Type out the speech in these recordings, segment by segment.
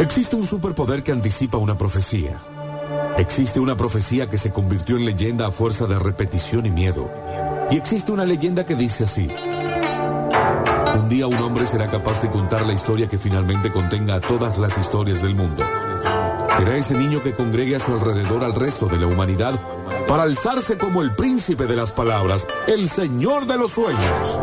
Existe un superpoder que anticipa una profecía. Existe una profecía que se convirtió en leyenda a fuerza de repetición y miedo. Y existe una leyenda que dice así. Un día un hombre será capaz de contar la historia que finalmente contenga a todas las historias del mundo. Será ese niño que congregue a su alrededor al resto de la humanidad para alzarse como el príncipe de las palabras, el señor de los sueños.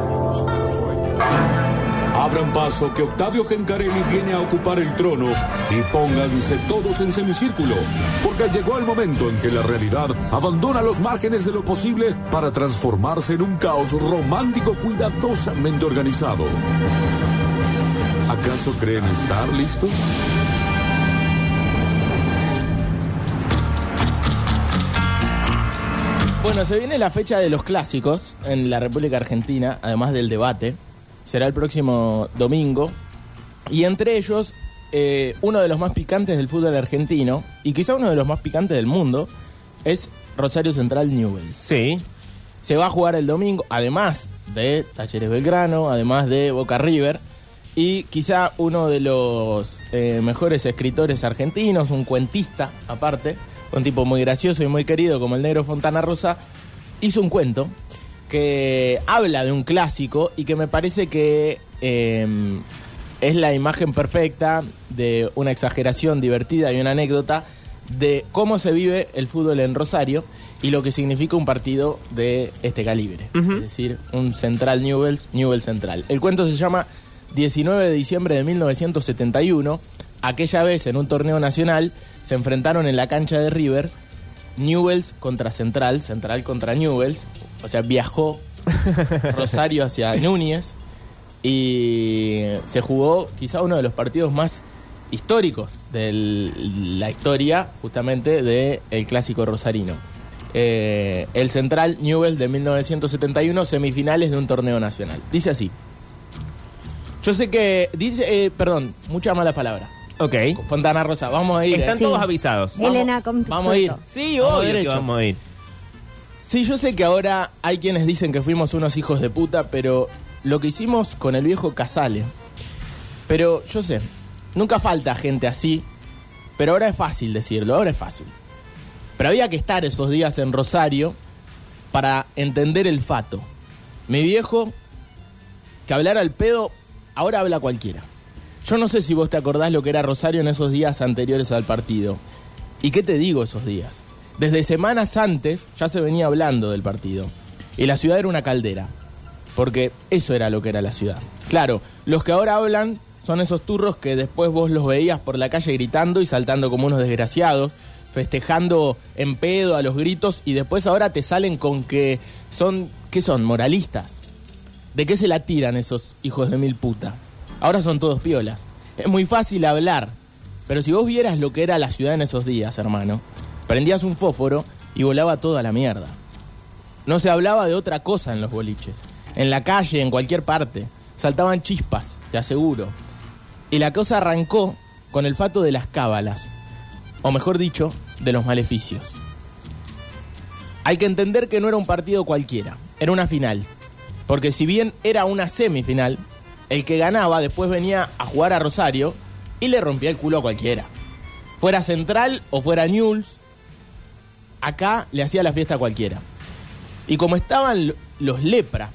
Abran paso que Octavio Gencarelli viene a ocupar el trono y pónganse todos en semicírculo, porque llegó el momento en que la realidad abandona los márgenes de lo posible para transformarse en un caos romántico cuidadosamente organizado. ¿Acaso creen estar listos? Bueno, se viene la fecha de los clásicos en la República Argentina, además del debate. Será el próximo domingo. Y entre ellos, eh, uno de los más picantes del fútbol argentino, y quizá uno de los más picantes del mundo, es Rosario Central Newell's. Sí. Se va a jugar el domingo, además de Talleres Belgrano, además de Boca River. Y quizá uno de los eh, mejores escritores argentinos, un cuentista aparte, un tipo muy gracioso y muy querido como el negro Fontana Rosa, hizo un cuento que habla de un clásico y que me parece que eh, es la imagen perfecta de una exageración divertida y una anécdota de cómo se vive el fútbol en Rosario y lo que significa un partido de este calibre. Es decir, un Central Newells, Newell's Central. El cuento se llama 19 de diciembre de 1971. Aquella vez en un torneo nacional se enfrentaron en la cancha de River Newells contra Central, Central contra Newells. O sea, viajó Rosario hacia Núñez y se jugó quizá uno de los partidos más históricos de la historia justamente del el clásico rosarino. Eh, el Central Newell de 1971, semifinales de un torneo nacional. Dice así. Yo sé que dice, eh, perdón, mucha mala palabra. Ok. Fontana Rosa, vamos a ir. Están ¿eh? todos avisados. Elena, con Vamos a ir. Sí, Vamos obvio que derecho. vamos a ir. Sí, yo sé que ahora hay quienes dicen que fuimos unos hijos de puta, pero lo que hicimos con el viejo Casale. Pero yo sé, nunca falta gente así, pero ahora es fácil decirlo, ahora es fácil. Pero había que estar esos días en Rosario para entender el fato. Mi viejo, que hablar al pedo, ahora habla cualquiera. Yo no sé si vos te acordás lo que era Rosario en esos días anteriores al partido. ¿Y qué te digo esos días? Desde semanas antes ya se venía hablando del partido. Y la ciudad era una caldera. Porque eso era lo que era la ciudad. Claro, los que ahora hablan son esos turros que después vos los veías por la calle gritando y saltando como unos desgraciados, festejando en pedo a los gritos y después ahora te salen con que son, ¿qué son? Moralistas. ¿De qué se la tiran esos hijos de mil puta? Ahora son todos piolas. Es muy fácil hablar, pero si vos vieras lo que era la ciudad en esos días, hermano, prendías un fósforo y volaba todo a la mierda. No se hablaba de otra cosa en los boliches. En la calle, en cualquier parte. Saltaban chispas, te aseguro. Y la cosa arrancó con el fato de las cábalas. O mejor dicho, de los maleficios. Hay que entender que no era un partido cualquiera. Era una final. Porque si bien era una semifinal, el que ganaba después venía a jugar a Rosario y le rompía el culo a cualquiera. Fuera Central o fuera Newell's, acá le hacía la fiesta a cualquiera. Y como estaban lo- los lepra,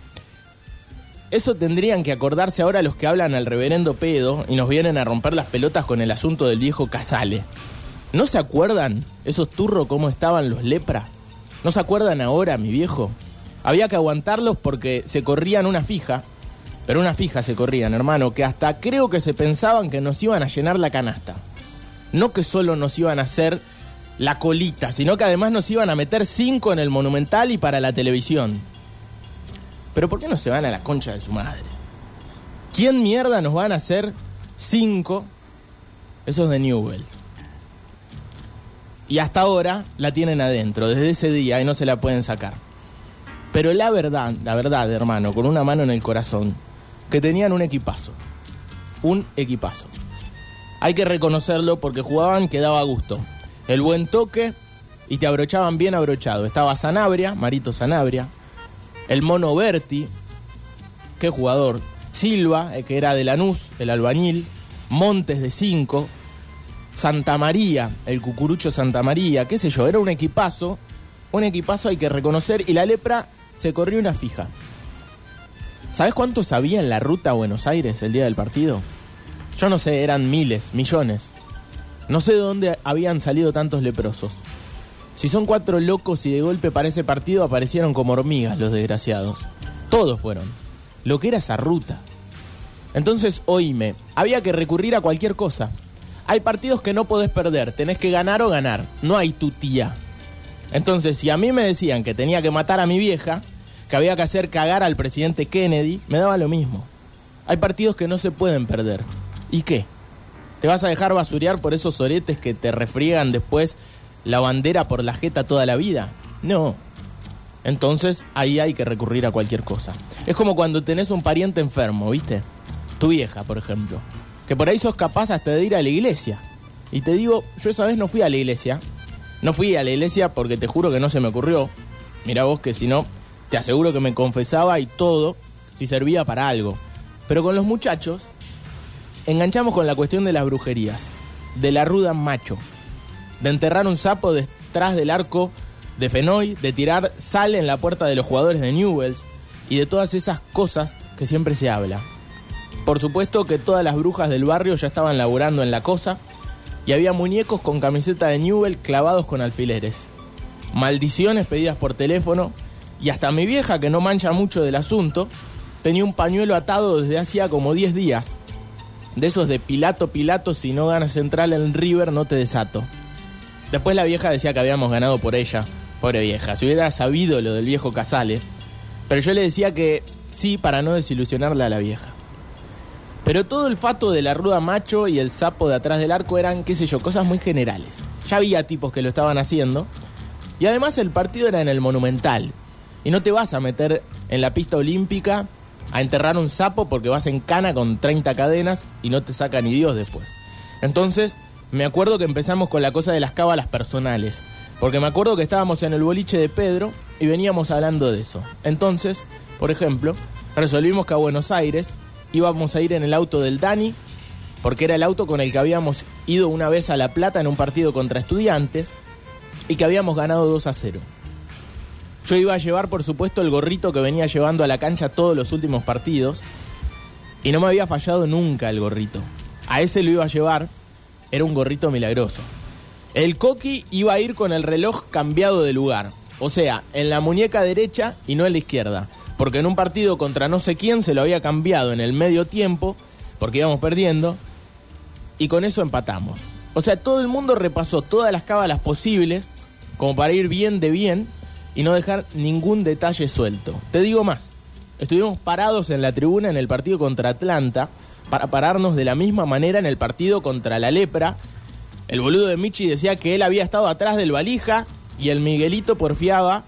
eso tendrían que acordarse ahora los que hablan al reverendo pedo y nos vienen a romper las pelotas con el asunto del viejo Casale. ¿No se acuerdan esos turros cómo estaban los lepra? ¿No se acuerdan ahora, mi viejo? Había que aguantarlos porque se corrían una fija, pero una fija se corrían, hermano, que hasta creo que se pensaban que nos iban a llenar la canasta. No que solo nos iban a hacer la colita, sino que además nos iban a meter cinco en el Monumental y para la televisión. Pero ¿por qué no se van a la concha de su madre? ¿Quién mierda nos van a hacer cinco? Esos de Newell. Y hasta ahora la tienen adentro, desde ese día, y no se la pueden sacar. Pero la verdad, la verdad, hermano, con una mano en el corazón, que tenían un equipazo. Un equipazo. Hay que reconocerlo porque jugaban que daba gusto. El buen toque y te abrochaban bien abrochado. Estaba Sanabria, Marito Sanabria, el Mono Berti, qué jugador, Silva, eh, que era de Lanús, el albañil, Montes de 5, Santa María, el cucurucho Santa María, qué sé yo, era un equipazo, un equipazo hay que reconocer, y la lepra se corrió una fija. ¿Sabes cuánto sabía en la ruta a Buenos Aires el día del partido? Yo no sé, eran miles, millones. No sé de dónde habían salido tantos leprosos. Si son cuatro locos y de golpe para ese partido aparecieron como hormigas los desgraciados. Todos fueron. Lo que era esa ruta. Entonces, oíme, había que recurrir a cualquier cosa. Hay partidos que no podés perder, tenés que ganar o ganar. No hay tu tía. Entonces, si a mí me decían que tenía que matar a mi vieja, que había que hacer cagar al presidente Kennedy, me daba lo mismo. Hay partidos que no se pueden perder. ¿Y qué? ¿Te vas a dejar basurear por esos oretes que te refriegan después la bandera por la jeta toda la vida? No. Entonces ahí hay que recurrir a cualquier cosa. Es como cuando tenés un pariente enfermo, ¿viste? Tu vieja, por ejemplo. Que por ahí sos capaz hasta de ir a la iglesia. Y te digo, yo esa vez no fui a la iglesia. No fui a la iglesia porque te juro que no se me ocurrió. Mira vos que si no, te aseguro que me confesaba y todo si servía para algo. Pero con los muchachos enganchamos con la cuestión de las brujerías, de la ruda macho, de enterrar un sapo detrás del arco de Fenoy, de tirar sal en la puerta de los jugadores de Newells y de todas esas cosas que siempre se habla. Por supuesto que todas las brujas del barrio ya estaban laburando en la cosa y había muñecos con camiseta de Newell clavados con alfileres. Maldiciones pedidas por teléfono y hasta mi vieja, que no mancha mucho del asunto, tenía un pañuelo atado desde hacía como 10 días. De esos de Pilato, Pilato, si no ganas central en River, no te desato. Después la vieja decía que habíamos ganado por ella. Pobre vieja, si hubiera sabido lo del viejo Casale. Pero yo le decía que sí, para no desilusionarle a la vieja. Pero todo el fato de la ruda macho y el sapo de atrás del arco eran, qué sé yo, cosas muy generales. Ya había tipos que lo estaban haciendo. Y además el partido era en el Monumental. Y no te vas a meter en la pista olímpica a enterrar un sapo porque vas en cana con 30 cadenas y no te saca ni Dios después. Entonces, me acuerdo que empezamos con la cosa de las cábalas personales. Porque me acuerdo que estábamos en el boliche de Pedro y veníamos hablando de eso. Entonces, por ejemplo, resolvimos que a Buenos Aires íbamos a ir en el auto del Dani, porque era el auto con el que habíamos ido una vez a La Plata en un partido contra estudiantes y que habíamos ganado 2 a 0. Yo iba a llevar, por supuesto, el gorrito que venía llevando a la cancha todos los últimos partidos. Y no me había fallado nunca el gorrito. A ese lo iba a llevar. Era un gorrito milagroso. El coqui iba a ir con el reloj cambiado de lugar. O sea, en la muñeca derecha y no en la izquierda. Porque en un partido contra no sé quién se lo había cambiado en el medio tiempo. Porque íbamos perdiendo. Y con eso empatamos. O sea, todo el mundo repasó todas las cábalas posibles. Como para ir bien de bien y no dejar ningún detalle suelto. Te digo más, estuvimos parados en la tribuna en el partido contra Atlanta para pararnos de la misma manera en el partido contra la lepra. El boludo de Michi decía que él había estado atrás del valija y el Miguelito porfiaba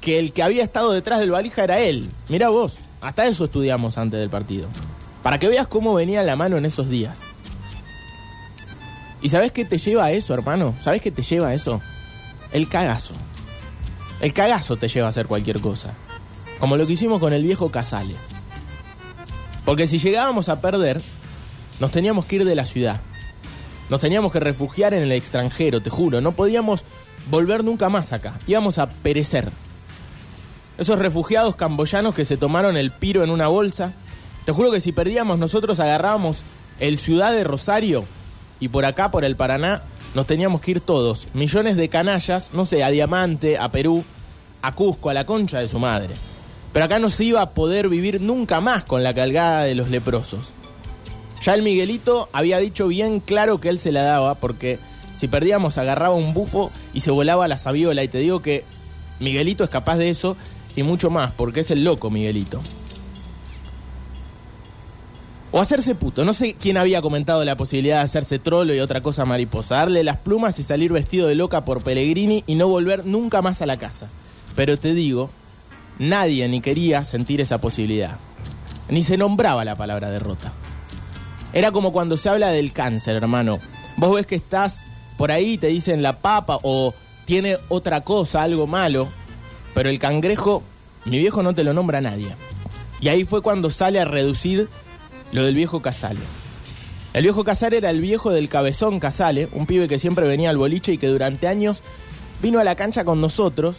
que el que había estado detrás del valija era él. Mira vos, hasta eso estudiamos antes del partido. Para que veas cómo venía la mano en esos días. ¿Y sabes qué te lleva a eso, hermano? ¿Sabes qué te lleva a eso? El cagazo. El cagazo te lleva a hacer cualquier cosa. Como lo que hicimos con el viejo Casale. Porque si llegábamos a perder, nos teníamos que ir de la ciudad. Nos teníamos que refugiar en el extranjero, te juro. No podíamos volver nunca más acá. Íbamos a perecer. Esos refugiados camboyanos que se tomaron el piro en una bolsa. Te juro que si perdíamos nosotros agarrábamos el ciudad de Rosario y por acá, por el Paraná, nos teníamos que ir todos, millones de canallas, no sé, a Diamante, a Perú, a Cusco, a la concha de su madre. Pero acá no se iba a poder vivir nunca más con la calgada de los leprosos. Ya el Miguelito había dicho bien claro que él se la daba, porque si perdíamos agarraba un bufo y se volaba la sabiola, y te digo que Miguelito es capaz de eso y mucho más, porque es el loco Miguelito. O hacerse puto. No sé quién había comentado la posibilidad de hacerse trolo y otra cosa mariposa. Darle las plumas y salir vestido de loca por Pellegrini y no volver nunca más a la casa. Pero te digo, nadie ni quería sentir esa posibilidad. Ni se nombraba la palabra derrota. Era como cuando se habla del cáncer, hermano. Vos ves que estás por ahí te dicen la papa o tiene otra cosa, algo malo. Pero el cangrejo, mi viejo no te lo nombra a nadie. Y ahí fue cuando sale a reducir lo del viejo Casale. El viejo Casale era el viejo del cabezón Casale, un pibe que siempre venía al boliche y que durante años vino a la cancha con nosotros,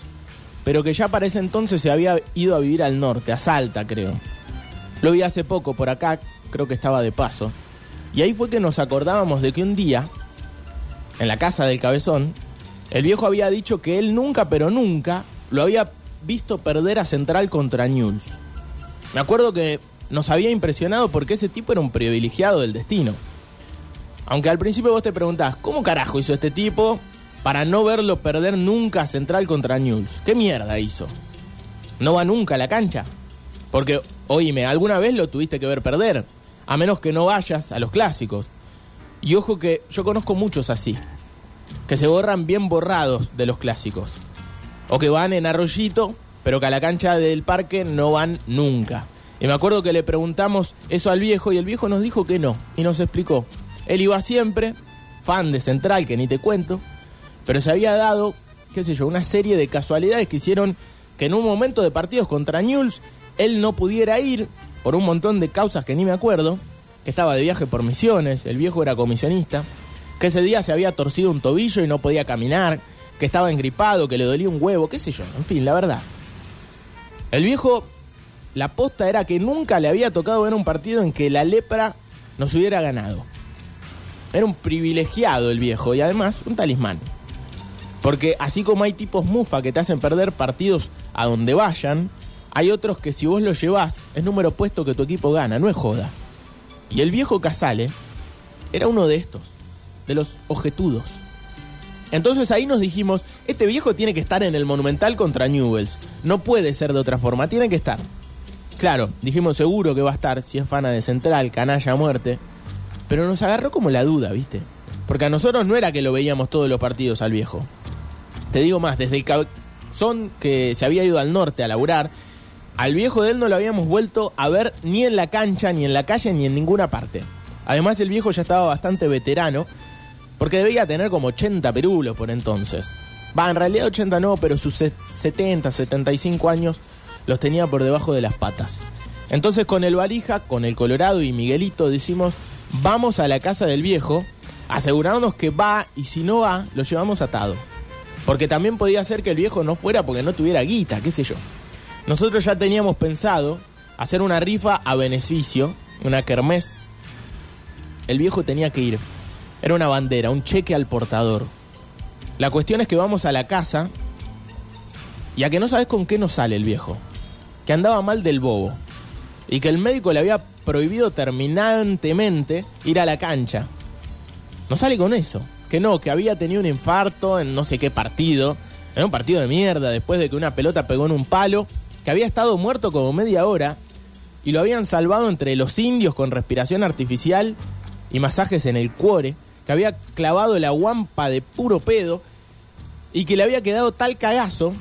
pero que ya para ese entonces se había ido a vivir al norte, a Salta creo. Lo vi hace poco por acá, creo que estaba de paso. Y ahí fue que nos acordábamos de que un día, en la casa del cabezón, el viejo había dicho que él nunca, pero nunca, lo había visto perder a Central contra News. Me acuerdo que nos había impresionado porque ese tipo era un privilegiado del destino. Aunque al principio vos te preguntás, ¿cómo carajo hizo este tipo para no verlo perder nunca a Central contra News? ¿Qué mierda hizo? ¿No va nunca a la cancha? Porque, oíme, alguna vez lo tuviste que ver perder a menos que no vayas a los clásicos. Y ojo que yo conozco muchos así, que se borran bien borrados de los clásicos. O que van en arroyito, pero que a la cancha del parque no van nunca. Y me acuerdo que le preguntamos eso al viejo y el viejo nos dijo que no. Y nos explicó. Él iba siempre, fan de Central, que ni te cuento, pero se había dado, qué sé yo, una serie de casualidades que hicieron que en un momento de partidos contra Newell's él no pudiera ir por un montón de causas que ni me acuerdo, que estaba de viaje por misiones, el viejo era comisionista, que ese día se había torcido un tobillo y no podía caminar, que estaba engripado, que le dolía un huevo, qué sé yo, en fin, la verdad. El viejo, la posta era que nunca le había tocado ver un partido en que la lepra nos hubiera ganado. Era un privilegiado el viejo y además un talismán. Porque así como hay tipos mufa que te hacen perder partidos a donde vayan, hay otros que si vos lo llevás, es número puesto que tu equipo gana, no es joda. Y el viejo Casale era uno de estos, de los ojetudos. Entonces ahí nos dijimos, este viejo tiene que estar en el Monumental contra Newells. No puede ser de otra forma, tiene que estar. Claro, dijimos seguro que va a estar, si es fana de Central, canalla muerte. Pero nos agarró como la duda, ¿viste? Porque a nosotros no era que lo veíamos todos los partidos al viejo. Te digo más, desde el cabezón que se había ido al norte a laburar, al viejo de él no lo habíamos vuelto a ver ni en la cancha, ni en la calle, ni en ninguna parte. Además el viejo ya estaba bastante veterano, porque debía tener como 80 perulos por entonces. Va, en realidad 80 no, pero sus 70, 75 años los tenía por debajo de las patas. Entonces con el valija, con el Colorado y Miguelito decimos, vamos a la casa del viejo, asegurándonos que va y si no va, lo llevamos atado. Porque también podía ser que el viejo no fuera porque no tuviera guita, qué sé yo. Nosotros ya teníamos pensado hacer una rifa a beneficio, una kermés. El viejo tenía que ir. Era una bandera, un cheque al portador. La cuestión es que vamos a la casa y a que no sabes con qué nos sale el viejo. Que andaba mal del bobo. Y que el médico le había prohibido terminantemente ir a la cancha. No sale con eso. Que no, que había tenido un infarto en no sé qué partido. En un partido de mierda, después de que una pelota pegó en un palo que había estado muerto como media hora y lo habían salvado entre los indios con respiración artificial y masajes en el cuore, que había clavado la guampa de puro pedo y que le había quedado tal cagazo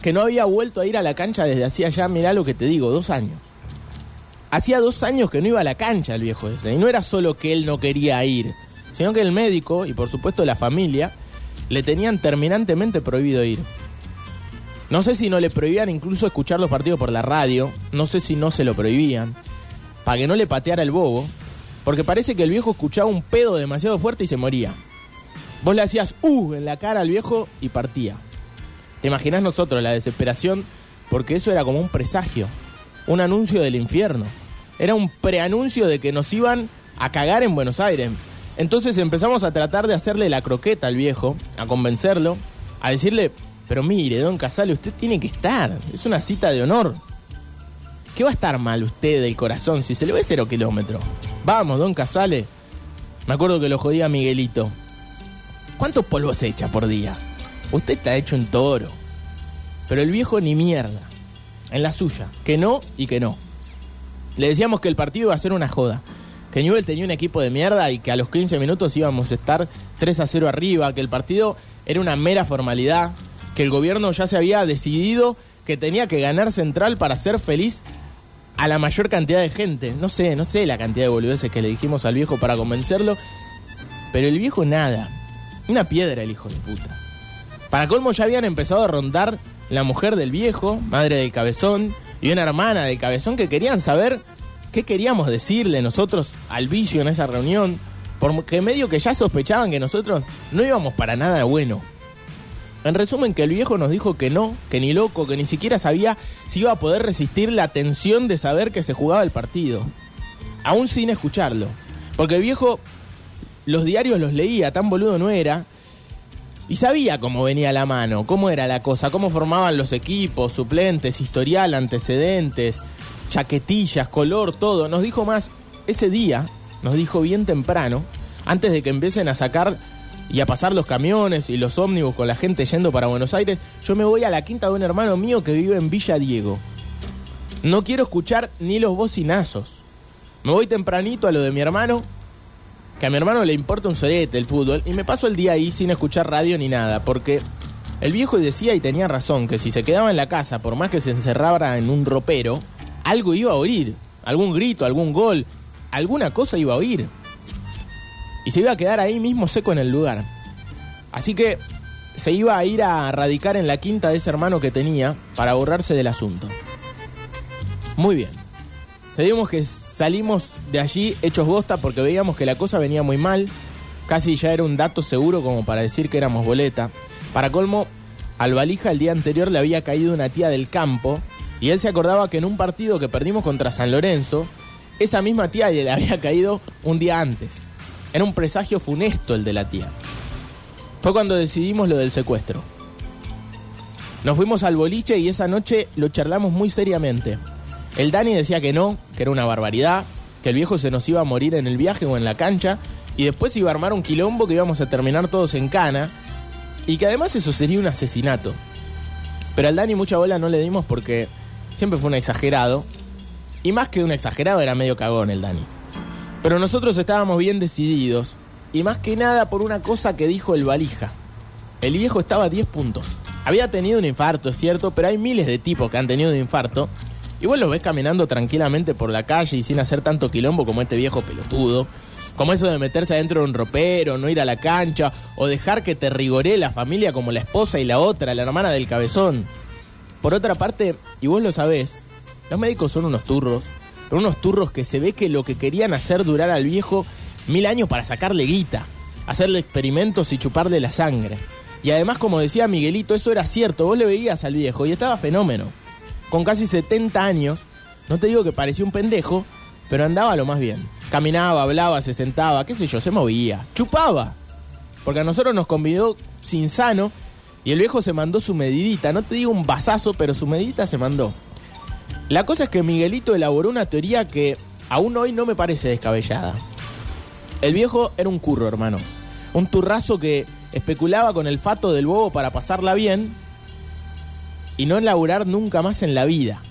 que no había vuelto a ir a la cancha desde hacía ya, mirá lo que te digo, dos años. Hacía dos años que no iba a la cancha el viejo ese, y no era solo que él no quería ir, sino que el médico y por supuesto la familia le tenían terminantemente prohibido ir. No sé si no le prohibían incluso escuchar los partidos por la radio, no sé si no se lo prohibían, para que no le pateara el bobo, porque parece que el viejo escuchaba un pedo demasiado fuerte y se moría. Vos le hacías uh en la cara al viejo y partía. ¿Te imaginás nosotros la desesperación? Porque eso era como un presagio, un anuncio del infierno. Era un preanuncio de que nos iban a cagar en Buenos Aires. Entonces empezamos a tratar de hacerle la croqueta al viejo, a convencerlo, a decirle, pero mire, don Casale, usted tiene que estar. Es una cita de honor. ¿Qué va a estar mal usted del corazón si se le ve cero kilómetro? Vamos, don Casale. Me acuerdo que lo jodía Miguelito. ¿Cuántos polvos echa por día? Usted está hecho un toro. Pero el viejo ni mierda. En la suya. Que no y que no. Le decíamos que el partido iba a ser una joda. Que Newell tenía un equipo de mierda y que a los 15 minutos íbamos a estar 3 a 0 arriba. Que el partido era una mera formalidad que el gobierno ya se había decidido que tenía que ganar Central para ser feliz a la mayor cantidad de gente. No sé, no sé la cantidad de boludeces que le dijimos al viejo para convencerlo, pero el viejo nada. Una piedra el hijo de puta. Para colmo ya habían empezado a rondar la mujer del viejo, madre del cabezón, y una hermana del cabezón que querían saber qué queríamos decirle nosotros al vicio en esa reunión, porque medio que ya sospechaban que nosotros no íbamos para nada bueno. En resumen, que el viejo nos dijo que no, que ni loco, que ni siquiera sabía si iba a poder resistir la tensión de saber que se jugaba el partido. Aún sin escucharlo. Porque el viejo los diarios los leía, tan boludo no era, y sabía cómo venía la mano, cómo era la cosa, cómo formaban los equipos, suplentes, historial, antecedentes, chaquetillas, color, todo. Nos dijo más ese día, nos dijo bien temprano, antes de que empiecen a sacar y a pasar los camiones y los ómnibus con la gente yendo para Buenos Aires, yo me voy a la quinta de un hermano mío que vive en Villa Diego. No quiero escuchar ni los bocinazos. Me voy tempranito a lo de mi hermano, que a mi hermano le importa un sorete el fútbol, y me paso el día ahí sin escuchar radio ni nada, porque el viejo decía y tenía razón, que si se quedaba en la casa, por más que se encerrara en un ropero, algo iba a oír, algún grito, algún gol, alguna cosa iba a oír y se iba a quedar ahí mismo seco en el lugar. Así que se iba a ir a radicar en la quinta de ese hermano que tenía para borrarse del asunto. Muy bien. Te digamos que salimos de allí hechos bosta porque veíamos que la cosa venía muy mal. Casi ya era un dato seguro como para decir que éramos boleta. Para colmo, al valija el día anterior le había caído una tía del campo y él se acordaba que en un partido que perdimos contra San Lorenzo, esa misma tía le había caído un día antes. Era un presagio funesto el de la tía. Fue cuando decidimos lo del secuestro. Nos fuimos al boliche y esa noche lo charlamos muy seriamente. El Dani decía que no, que era una barbaridad, que el viejo se nos iba a morir en el viaje o en la cancha, y después iba a armar un quilombo que íbamos a terminar todos en cana, y que además eso sería un asesinato. Pero al Dani mucha bola no le dimos porque siempre fue un exagerado, y más que un exagerado era medio cagón el Dani. Pero nosotros estábamos bien decididos, y más que nada por una cosa que dijo el valija. El viejo estaba a 10 puntos. Había tenido un infarto, es cierto, pero hay miles de tipos que han tenido un infarto. Y vos lo ves caminando tranquilamente por la calle y sin hacer tanto quilombo como este viejo pelotudo. Como eso de meterse adentro de un ropero, no ir a la cancha, o dejar que te rigoree la familia como la esposa y la otra, la hermana del cabezón. Por otra parte, y vos lo sabés, los médicos son unos turros, unos turros que se ve que lo que querían hacer durar al viejo mil años para sacarle guita, hacerle experimentos y chuparle la sangre. Y además, como decía Miguelito, eso era cierto, vos le veías al viejo y estaba fenómeno. Con casi 70 años, no te digo que parecía un pendejo, pero andaba lo más bien. Caminaba, hablaba, se sentaba, qué sé yo, se movía, chupaba. Porque a nosotros nos convidó sin sano y el viejo se mandó su medidita, no te digo un basazo, pero su medidita se mandó. La cosa es que Miguelito elaboró una teoría que aún hoy no me parece descabellada. El viejo era un curro, hermano. Un turrazo que especulaba con el fato del bobo para pasarla bien y no elaborar nunca más en la vida.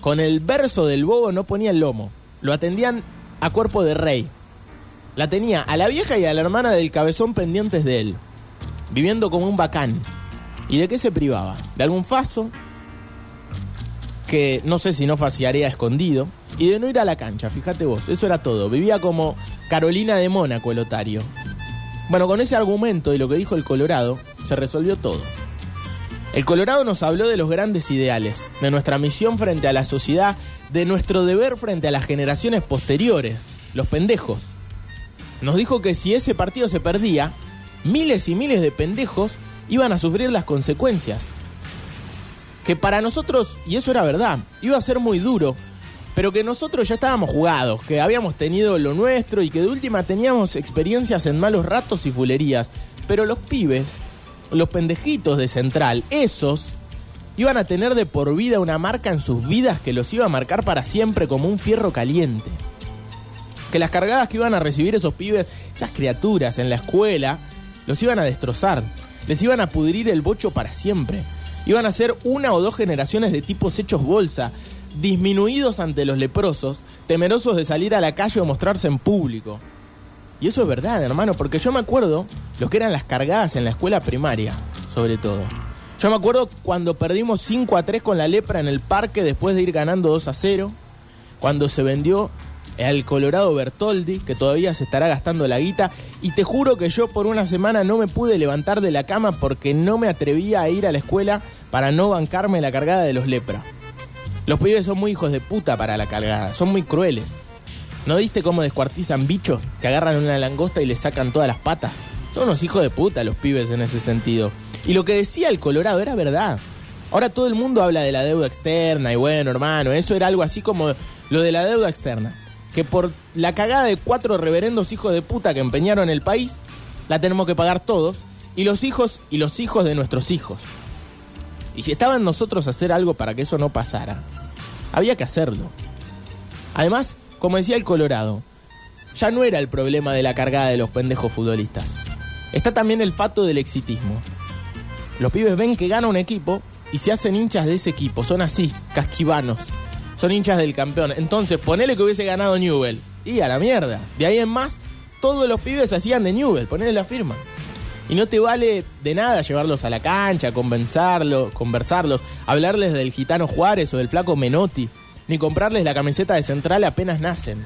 Con el verso del bobo no ponía el lomo. Lo atendían a cuerpo de rey. La tenía a la vieja y a la hermana del cabezón pendientes de él. Viviendo como un bacán. ¿Y de qué se privaba? ¿De algún faso? que no sé si no faciaría escondido, y de no ir a la cancha, fíjate vos, eso era todo. Vivía como Carolina de Mónaco el otario. Bueno, con ese argumento y lo que dijo el Colorado, se resolvió todo. El Colorado nos habló de los grandes ideales, de nuestra misión frente a la sociedad, de nuestro deber frente a las generaciones posteriores, los pendejos. Nos dijo que si ese partido se perdía, miles y miles de pendejos iban a sufrir las consecuencias que para nosotros, y eso era verdad, iba a ser muy duro, pero que nosotros ya estábamos jugados, que habíamos tenido lo nuestro y que de última teníamos experiencias en malos ratos y fulerías. Pero los pibes, los pendejitos de Central, esos iban a tener de por vida una marca en sus vidas que los iba a marcar para siempre como un fierro caliente. Que las cargadas que iban a recibir esos pibes, esas criaturas en la escuela, los iban a destrozar, les iban a pudrir el bocho para siempre iban a ser una o dos generaciones de tipos hechos bolsa, disminuidos ante los leprosos, temerosos de salir a la calle o mostrarse en público. Y eso es verdad, hermano, porque yo me acuerdo lo que eran las cargadas en la escuela primaria, sobre todo. Yo me acuerdo cuando perdimos 5 a 3 con la lepra en el parque después de ir ganando 2 a 0, cuando se vendió al Colorado Bertoldi, que todavía se estará gastando la guita, y te juro que yo por una semana no me pude levantar de la cama porque no me atrevía a ir a la escuela para no bancarme la cargada de los lepra. Los pibes son muy hijos de puta para la cargada, son muy crueles. ¿No viste cómo descuartizan bichos que agarran una langosta y le sacan todas las patas? Son unos hijos de puta los pibes en ese sentido. Y lo que decía el Colorado era verdad. Ahora todo el mundo habla de la deuda externa y bueno, hermano, eso era algo así como lo de la deuda externa. Que por la cagada de cuatro reverendos hijos de puta que empeñaron el país, la tenemos que pagar todos y los hijos y los hijos de nuestros hijos. Y si estaban nosotros a hacer algo para que eso no pasara, había que hacerlo. Además, como decía el Colorado, ya no era el problema de la cargada de los pendejos futbolistas. Está también el fato del exitismo. Los pibes ven que gana un equipo y se hacen hinchas de ese equipo. Son así, casquivanos. Son hinchas del campeón. Entonces, ponele que hubiese ganado Newell. Y a la mierda. De ahí en más, todos los pibes hacían de Newell. Ponele la firma. Y no te vale de nada llevarlos a la cancha, convencerlos, conversarlos, hablarles del gitano Juárez o del flaco Menotti, ni comprarles la camiseta de central apenas nacen.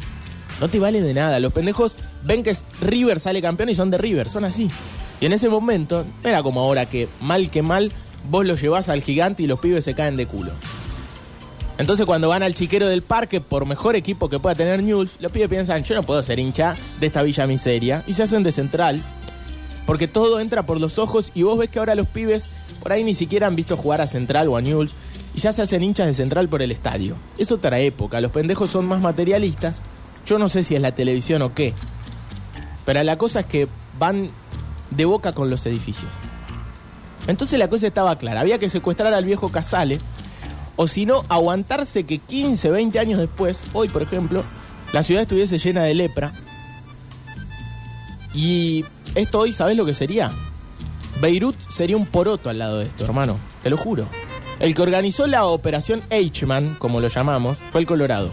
No te vale de nada. Los pendejos ven que River sale campeón y son de River, son así. Y en ese momento, era como ahora que mal que mal vos lo llevas al gigante y los pibes se caen de culo. Entonces cuando van al chiquero del parque, por mejor equipo que pueda tener News, los pibes piensan, yo no puedo ser hincha de esta villa miseria. Y se hacen de central. Porque todo entra por los ojos y vos ves que ahora los pibes por ahí ni siquiera han visto jugar a Central o a News y ya se hacen hinchas de Central por el estadio. Es otra época, los pendejos son más materialistas. Yo no sé si es la televisión o qué. Pero la cosa es que van de boca con los edificios. Entonces la cosa estaba clara, había que secuestrar al viejo Casale, o si no, aguantarse que 15, 20 años después, hoy por ejemplo, la ciudad estuviese llena de lepra. Y esto hoy, ¿sabes lo que sería? Beirut sería un poroto al lado de esto, hermano, te lo juro. El que organizó la operación Eichmann, como lo llamamos, fue el Colorado.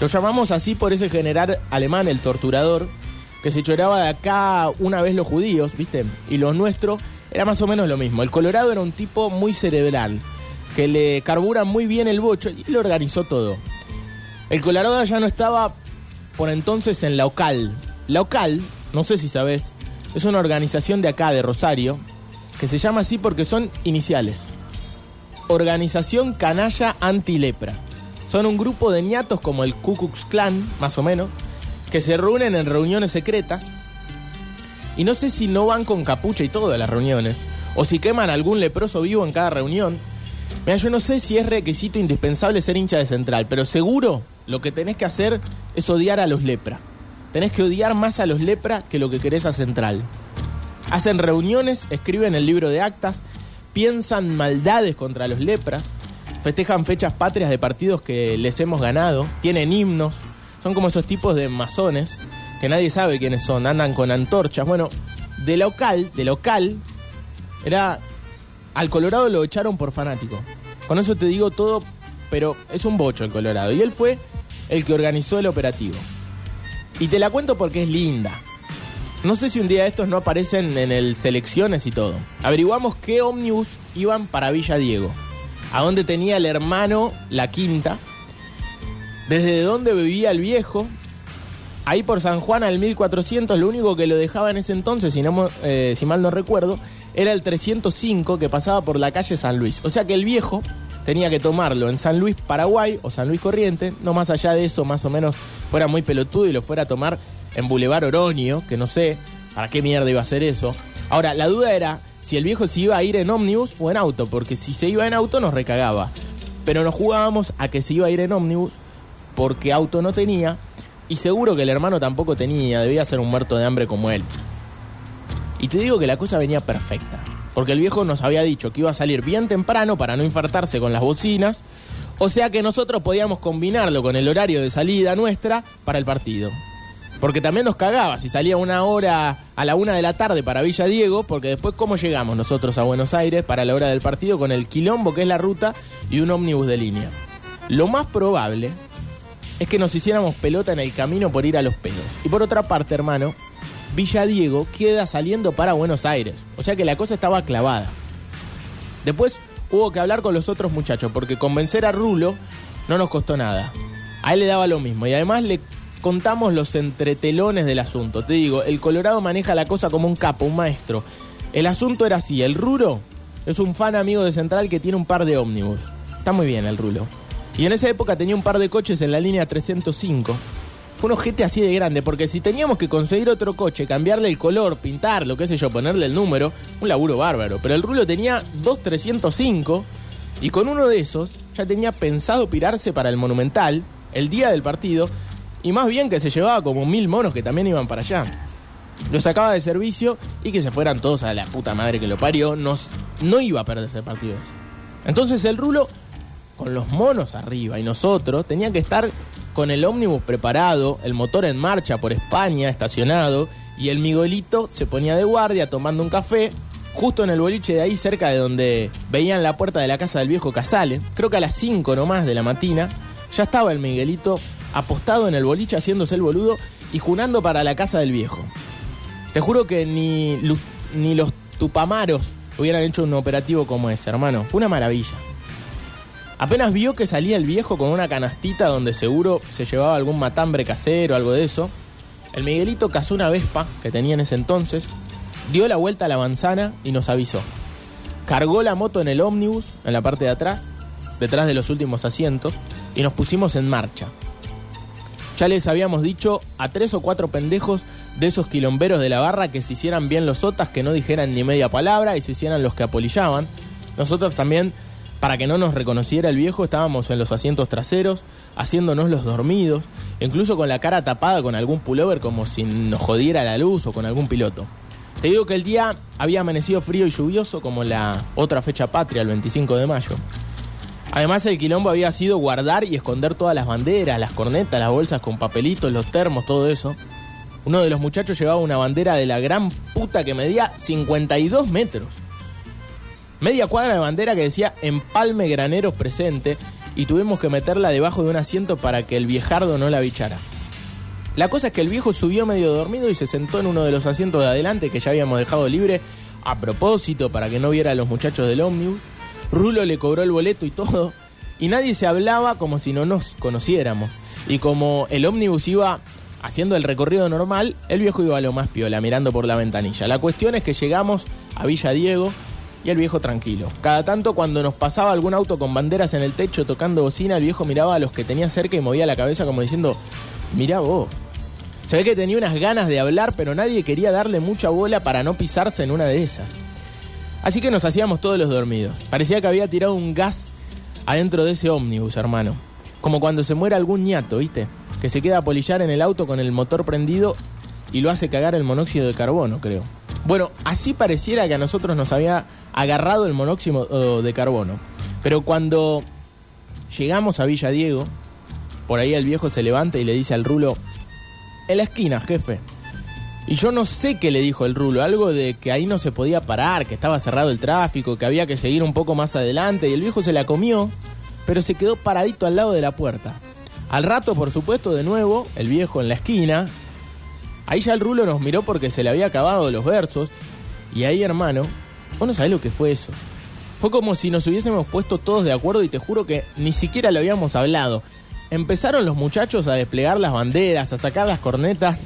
Lo llamamos así por ese general alemán, el torturador, que se choraba de acá una vez los judíos, ¿viste? Y los nuestros era más o menos lo mismo. El Colorado era un tipo muy cerebral, que le carbura muy bien el bocho y lo organizó todo. El Colorado ya no estaba por entonces en la OCAL. La OCAL, no sé si sabes, es una organización de acá, de Rosario, que se llama así porque son iniciales. Organización Canalla Antilepra. Son un grupo de ñatos como el Ku Klux Klan, más o menos, que se reúnen en reuniones secretas. Y no sé si no van con capucha y todo a las reuniones, o si queman algún leproso vivo en cada reunión. Mira, yo no sé si es requisito indispensable ser hincha de central, pero seguro lo que tenés que hacer es odiar a los lepra. Tenés que odiar más a los lepra que lo que querés a central. Hacen reuniones, escriben el libro de actas, piensan maldades contra los lepras, festejan fechas patrias de partidos que les hemos ganado, tienen himnos, son como esos tipos de masones que nadie sabe quiénes son, andan con antorchas. Bueno, de local, de local, era. Al Colorado lo echaron por fanático. Con eso te digo todo, pero es un bocho el Colorado. Y él fue el que organizó el operativo. Y te la cuento porque es linda. No sé si un día estos no aparecen en el selecciones y todo. Averiguamos qué ómnibus iban para Villa Diego. A dónde tenía el hermano la quinta desde donde vivía el viejo, ahí por San Juan al 1400, lo único que lo dejaba en ese entonces, si, no, eh, si mal no recuerdo, era el 305 que pasaba por la calle San Luis. O sea que el viejo tenía que tomarlo en San Luis, Paraguay o San Luis Corriente, no más allá de eso, más o menos fuera muy pelotudo y lo fuera a tomar en Boulevard Oroño, que no sé para qué mierda iba a hacer eso. Ahora, la duda era si el viejo se iba a ir en ómnibus o en auto, porque si se iba en auto nos recagaba. Pero nos jugábamos a que se iba a ir en ómnibus porque auto no tenía y seguro que el hermano tampoco tenía, debía ser un muerto de hambre como él. Y te digo que la cosa venía perfecta, porque el viejo nos había dicho que iba a salir bien temprano para no infartarse con las bocinas, o sea que nosotros podíamos combinarlo con el horario de salida nuestra para el partido. Porque también nos cagaba si salía una hora a la una de la tarde para Villa Diego, porque después cómo llegamos nosotros a Buenos Aires para la hora del partido con el quilombo que es la ruta y un ómnibus de línea. Lo más probable es que nos hiciéramos pelota en el camino por ir a los pedos. Y por otra parte, hermano, Villa Diego queda saliendo para Buenos Aires. O sea que la cosa estaba clavada. Después hubo que hablar con los otros muchachos, porque convencer a Rulo no nos costó nada. A él le daba lo mismo. Y además le contamos los entretelones del asunto. Te digo, el Colorado maneja la cosa como un capo, un maestro. El asunto era así, el Rulo es un fan amigo de Central que tiene un par de ómnibus. Está muy bien el Rulo. Y en esa época tenía un par de coches en la línea 305. Fue un ojete así de grande, porque si teníamos que conseguir otro coche, cambiarle el color, pintarlo, qué sé yo, ponerle el número, un laburo bárbaro. Pero el rulo tenía dos 305 y con uno de esos ya tenía pensado pirarse para el Monumental el día del partido y más bien que se llevaba como mil monos que también iban para allá. Lo sacaba de servicio y que se fueran todos a la puta madre que lo parió, nos, no iba a perderse el partido ese. Entonces el rulo, con los monos arriba y nosotros, tenía que estar con el ómnibus preparado, el motor en marcha por España, estacionado, y el miguelito se ponía de guardia tomando un café, justo en el boliche de ahí, cerca de donde veían la puerta de la casa del viejo Casale, creo que a las 5 nomás de la matina, ya estaba el Miguelito apostado en el boliche haciéndose el boludo y junando para la casa del viejo. Te juro que ni, ni los tupamaros hubieran hecho un operativo como ese, hermano. Fue una maravilla. Apenas vio que salía el viejo con una canastita donde seguro se llevaba algún matambre casero, algo de eso. El Miguelito cazó una Vespa que tenía en ese entonces, dio la vuelta a la manzana y nos avisó. Cargó la moto en el ómnibus, en la parte de atrás, detrás de los últimos asientos, y nos pusimos en marcha. Ya les habíamos dicho a tres o cuatro pendejos de esos quilomberos de la barra que se hicieran bien los sotas, que no dijeran ni media palabra y se hicieran los que apolillaban. Nosotros también, para que no nos reconociera el viejo, estábamos en los asientos traseros, haciéndonos los dormidos, incluso con la cara tapada con algún pullover como si nos jodiera la luz o con algún piloto. Te digo que el día había amanecido frío y lluvioso como la otra fecha patria, el 25 de mayo. Además el quilombo había sido guardar y esconder todas las banderas, las cornetas, las bolsas con papelitos, los termos, todo eso. Uno de los muchachos llevaba una bandera de la gran puta que medía 52 metros. Media cuadra de bandera que decía empalme graneros presente y tuvimos que meterla debajo de un asiento para que el viejardo no la bichara. La cosa es que el viejo subió medio dormido y se sentó en uno de los asientos de adelante que ya habíamos dejado libre a propósito para que no viera a los muchachos del ómnibus Rulo le cobró el boleto y todo, y nadie se hablaba como si no nos conociéramos. Y como el ómnibus iba haciendo el recorrido normal, el viejo iba a lo más piola, mirando por la ventanilla. La cuestión es que llegamos a Villa Diego y el viejo tranquilo. Cada tanto cuando nos pasaba algún auto con banderas en el techo tocando bocina, el viejo miraba a los que tenía cerca y movía la cabeza como diciendo, mirá vos. Se ve que tenía unas ganas de hablar, pero nadie quería darle mucha bola para no pisarse en una de esas. Así que nos hacíamos todos los dormidos. Parecía que había tirado un gas adentro de ese ómnibus, hermano. Como cuando se muere algún ñato, ¿viste? Que se queda a polillar en el auto con el motor prendido y lo hace cagar el monóxido de carbono, creo. Bueno, así pareciera que a nosotros nos había agarrado el monóxido de carbono. Pero cuando llegamos a Villa Diego, por ahí el viejo se levanta y le dice al rulo, en la esquina, jefe. Y yo no sé qué le dijo el rulo, algo de que ahí no se podía parar, que estaba cerrado el tráfico, que había que seguir un poco más adelante, y el viejo se la comió, pero se quedó paradito al lado de la puerta. Al rato, por supuesto, de nuevo, el viejo en la esquina. Ahí ya el rulo nos miró porque se le había acabado los versos. Y ahí, hermano, vos no sabés lo que fue eso. Fue como si nos hubiésemos puesto todos de acuerdo y te juro que ni siquiera lo habíamos hablado. Empezaron los muchachos a desplegar las banderas, a sacar las cornetas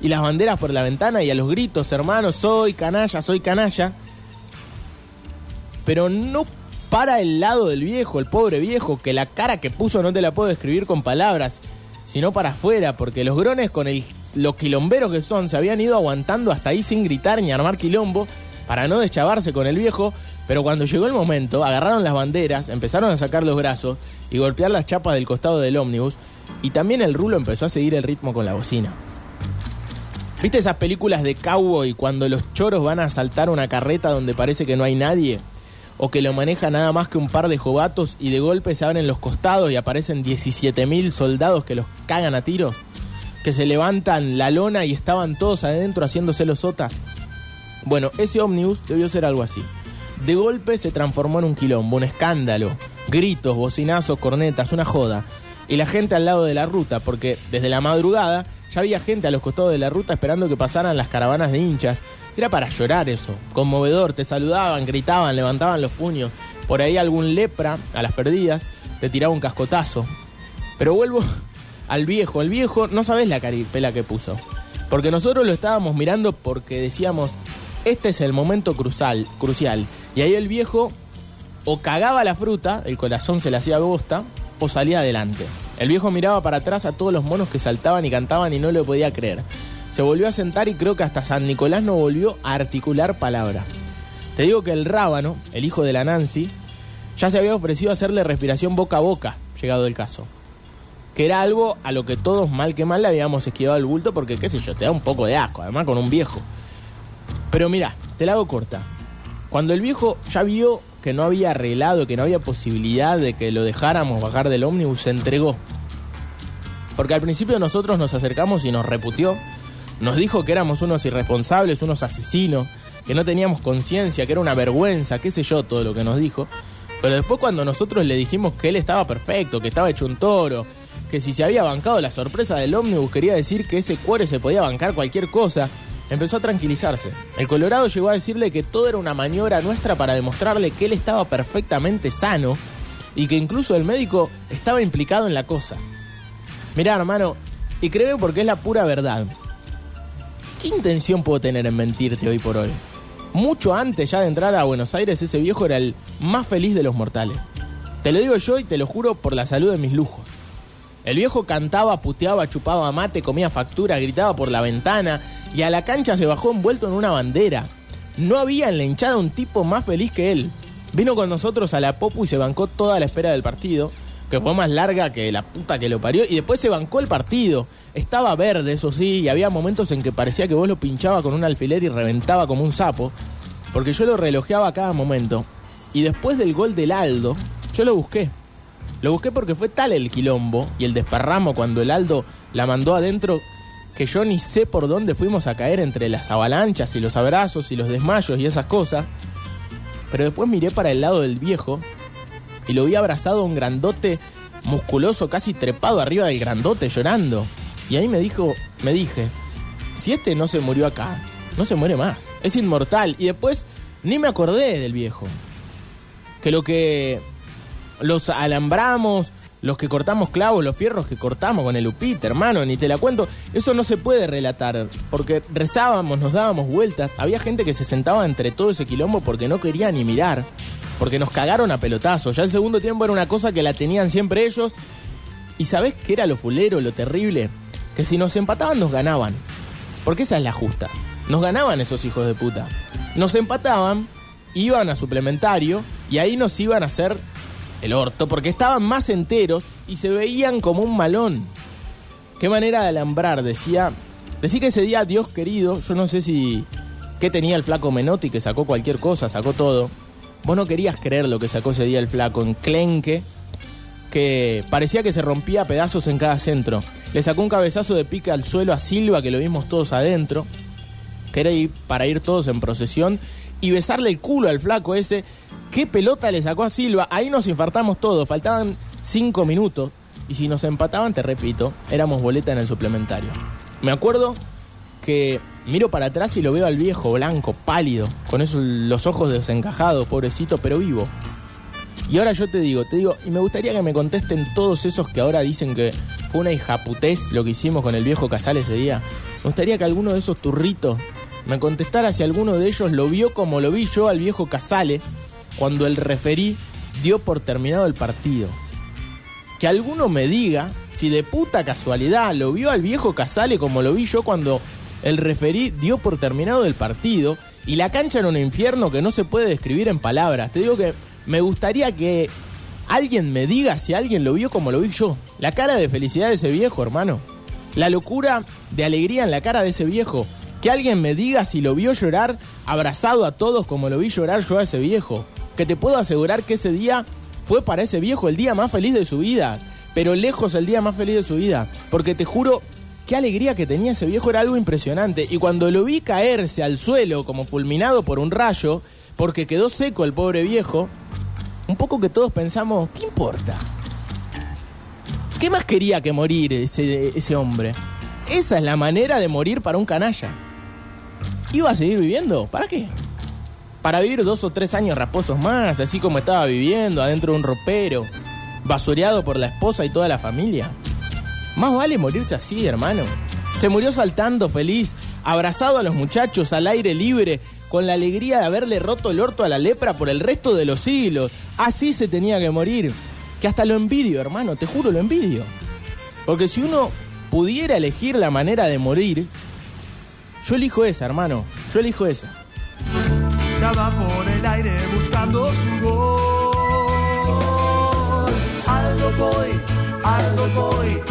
y las banderas por la ventana y a los gritos, hermanos, soy canalla, soy canalla. Pero no para el lado del viejo, el pobre viejo, que la cara que puso no te la puedo describir con palabras, sino para afuera, porque los grones con el, los quilomberos que son se habían ido aguantando hasta ahí sin gritar ni armar quilombo para no deschavarse con el viejo, pero cuando llegó el momento, agarraron las banderas, empezaron a sacar los brazos y golpear las chapas del costado del ómnibus, y también el rulo empezó a seguir el ritmo con la bocina. ¿Viste esas películas de cowboy cuando los choros van a asaltar una carreta donde parece que no hay nadie? O que lo maneja nada más que un par de jovatos y de golpe se abren los costados y aparecen 17.000 soldados que los cagan a tiros? Que se levantan la lona y estaban todos adentro haciéndose los sotas. Bueno, ese ómnibus debió ser algo así. De golpe se transformó en un quilombo, un escándalo. Gritos, bocinazos, cornetas, una joda. Y la gente al lado de la ruta, porque desde la madrugada ya había gente a los costados de la ruta esperando que pasaran las caravanas de hinchas. Era para llorar eso, conmovedor. Te saludaban, gritaban, levantaban los puños. Por ahí algún lepra, a las perdidas, te tiraba un cascotazo. Pero vuelvo al viejo. El viejo, no sabes la caripela que puso. Porque nosotros lo estábamos mirando porque decíamos, este es el momento crucial, crucial. Y ahí el viejo o cagaba la fruta, el corazón se le hacía bosta, o salía adelante. El viejo miraba para atrás a todos los monos que saltaban y cantaban y no lo podía creer. Se volvió a sentar y creo que hasta San Nicolás no volvió a articular palabra. Te digo que el rábano, el hijo de la Nancy, ya se había ofrecido a hacerle respiración boca a boca, llegado el caso. Que era algo a lo que todos mal que mal le habíamos esquivado el bulto porque, qué sé yo, te da un poco de asco, además con un viejo. Pero mira, te la hago corta. Cuando el viejo ya vio que no había arreglado, que no había posibilidad de que lo dejáramos bajar del ómnibus, se entregó. Porque al principio nosotros nos acercamos y nos reputió, nos dijo que éramos unos irresponsables, unos asesinos, que no teníamos conciencia, que era una vergüenza, qué sé yo, todo lo que nos dijo. Pero después cuando nosotros le dijimos que él estaba perfecto, que estaba hecho un toro, que si se había bancado la sorpresa del ómnibus quería decir que ese cuore se podía bancar cualquier cosa, empezó a tranquilizarse. El Colorado llegó a decirle que todo era una maniobra nuestra para demostrarle que él estaba perfectamente sano y que incluso el médico estaba implicado en la cosa. Mirá, hermano, y creo porque es la pura verdad. ¿Qué intención puedo tener en mentirte hoy por hoy? Mucho antes ya de entrar a Buenos Aires, ese viejo era el más feliz de los mortales. Te lo digo yo y te lo juro por la salud de mis lujos. El viejo cantaba, puteaba, chupaba mate, comía factura, gritaba por la ventana y a la cancha se bajó envuelto en una bandera. No había en la hinchada un tipo más feliz que él. Vino con nosotros a la Popu y se bancó toda la espera del partido, que fue más larga que la puta que lo parió, y después se bancó el partido. Estaba verde, eso sí, y había momentos en que parecía que vos lo pinchaba con un alfiler y reventaba como un sapo, porque yo lo relojeaba a cada momento. Y después del gol del Aldo, yo lo busqué. Lo busqué porque fue tal el quilombo y el desparramo cuando el Aldo la mandó adentro que yo ni sé por dónde fuimos a caer entre las avalanchas y los abrazos y los desmayos y esas cosas. Pero después miré para el lado del viejo y lo vi abrazado a un grandote musculoso casi trepado arriba del grandote llorando. Y ahí me dijo, me dije, si este no se murió acá, no se muere más. Es inmortal. Y después ni me acordé del viejo. Que lo que los alambramos, los que cortamos clavos, los fierros que cortamos con el upite, hermano, ni te la cuento. Eso no se puede relatar, porque rezábamos, nos dábamos vueltas. Había gente que se sentaba entre todo ese quilombo porque no quería ni mirar, porque nos cagaron a pelotazos. Ya el segundo tiempo era una cosa que la tenían siempre ellos. ¿Y sabés qué era lo fulero, lo terrible? Que si nos empataban, nos ganaban. Porque esa es la justa. Nos ganaban esos hijos de puta. Nos empataban, iban a suplementario y ahí nos iban a hacer el orto, porque estaban más enteros y se veían como un malón. Qué manera de alambrar, decía. Decía que ese día, Dios querido, yo no sé si. ¿Qué tenía el flaco Menotti que sacó cualquier cosa, sacó todo? Vos no querías creer lo que sacó ese día el flaco en Clenque, que parecía que se rompía pedazos en cada centro. Le sacó un cabezazo de pique al suelo a Silva, que lo vimos todos adentro, que era ir para ir todos en procesión, y besarle el culo al flaco ese. ¿Qué pelota le sacó a Silva? Ahí nos infartamos todos, faltaban cinco minutos. Y si nos empataban, te repito, éramos boleta en el suplementario. Me acuerdo que miro para atrás y lo veo al viejo, blanco, pálido, con esos, los ojos desencajados, pobrecito, pero vivo. Y ahora yo te digo, te digo, y me gustaría que me contesten todos esos que ahora dicen que fue una hijaputez lo que hicimos con el viejo Casal ese día. Me gustaría que alguno de esos turritos me contestara si alguno de ellos lo vio como lo vi yo al viejo Casale cuando el referí dio por terminado el partido. Que alguno me diga si de puta casualidad lo vio al viejo Casale como lo vi yo cuando el referí dio por terminado el partido y la cancha era un infierno que no se puede describir en palabras. Te digo que me gustaría que alguien me diga si alguien lo vio como lo vi yo. La cara de felicidad de ese viejo, hermano. La locura de alegría en la cara de ese viejo. Que alguien me diga si lo vio llorar abrazado a todos como lo vi llorar yo a ese viejo. Que te puedo asegurar que ese día fue para ese viejo el día más feliz de su vida. Pero lejos el día más feliz de su vida. Porque te juro, qué alegría que tenía ese viejo era algo impresionante. Y cuando lo vi caerse al suelo como fulminado por un rayo, porque quedó seco el pobre viejo, un poco que todos pensamos, ¿qué importa? ¿Qué más quería que morir ese, ese hombre? Esa es la manera de morir para un canalla. ¿Iba a seguir viviendo? ¿Para qué? para vivir dos o tres años raposos más, así como estaba viviendo adentro de un ropero, basureado por la esposa y toda la familia. Más vale morirse así, hermano. Se murió saltando feliz, abrazado a los muchachos al aire libre, con la alegría de haberle roto el orto a la lepra por el resto de los siglos. Así se tenía que morir. Que hasta lo envidio, hermano, te juro, lo envidio. Porque si uno pudiera elegir la manera de morir, yo elijo esa, hermano. Yo elijo esa ya va por el aire buscando su gol. Aldo Boy, Aldo Boy,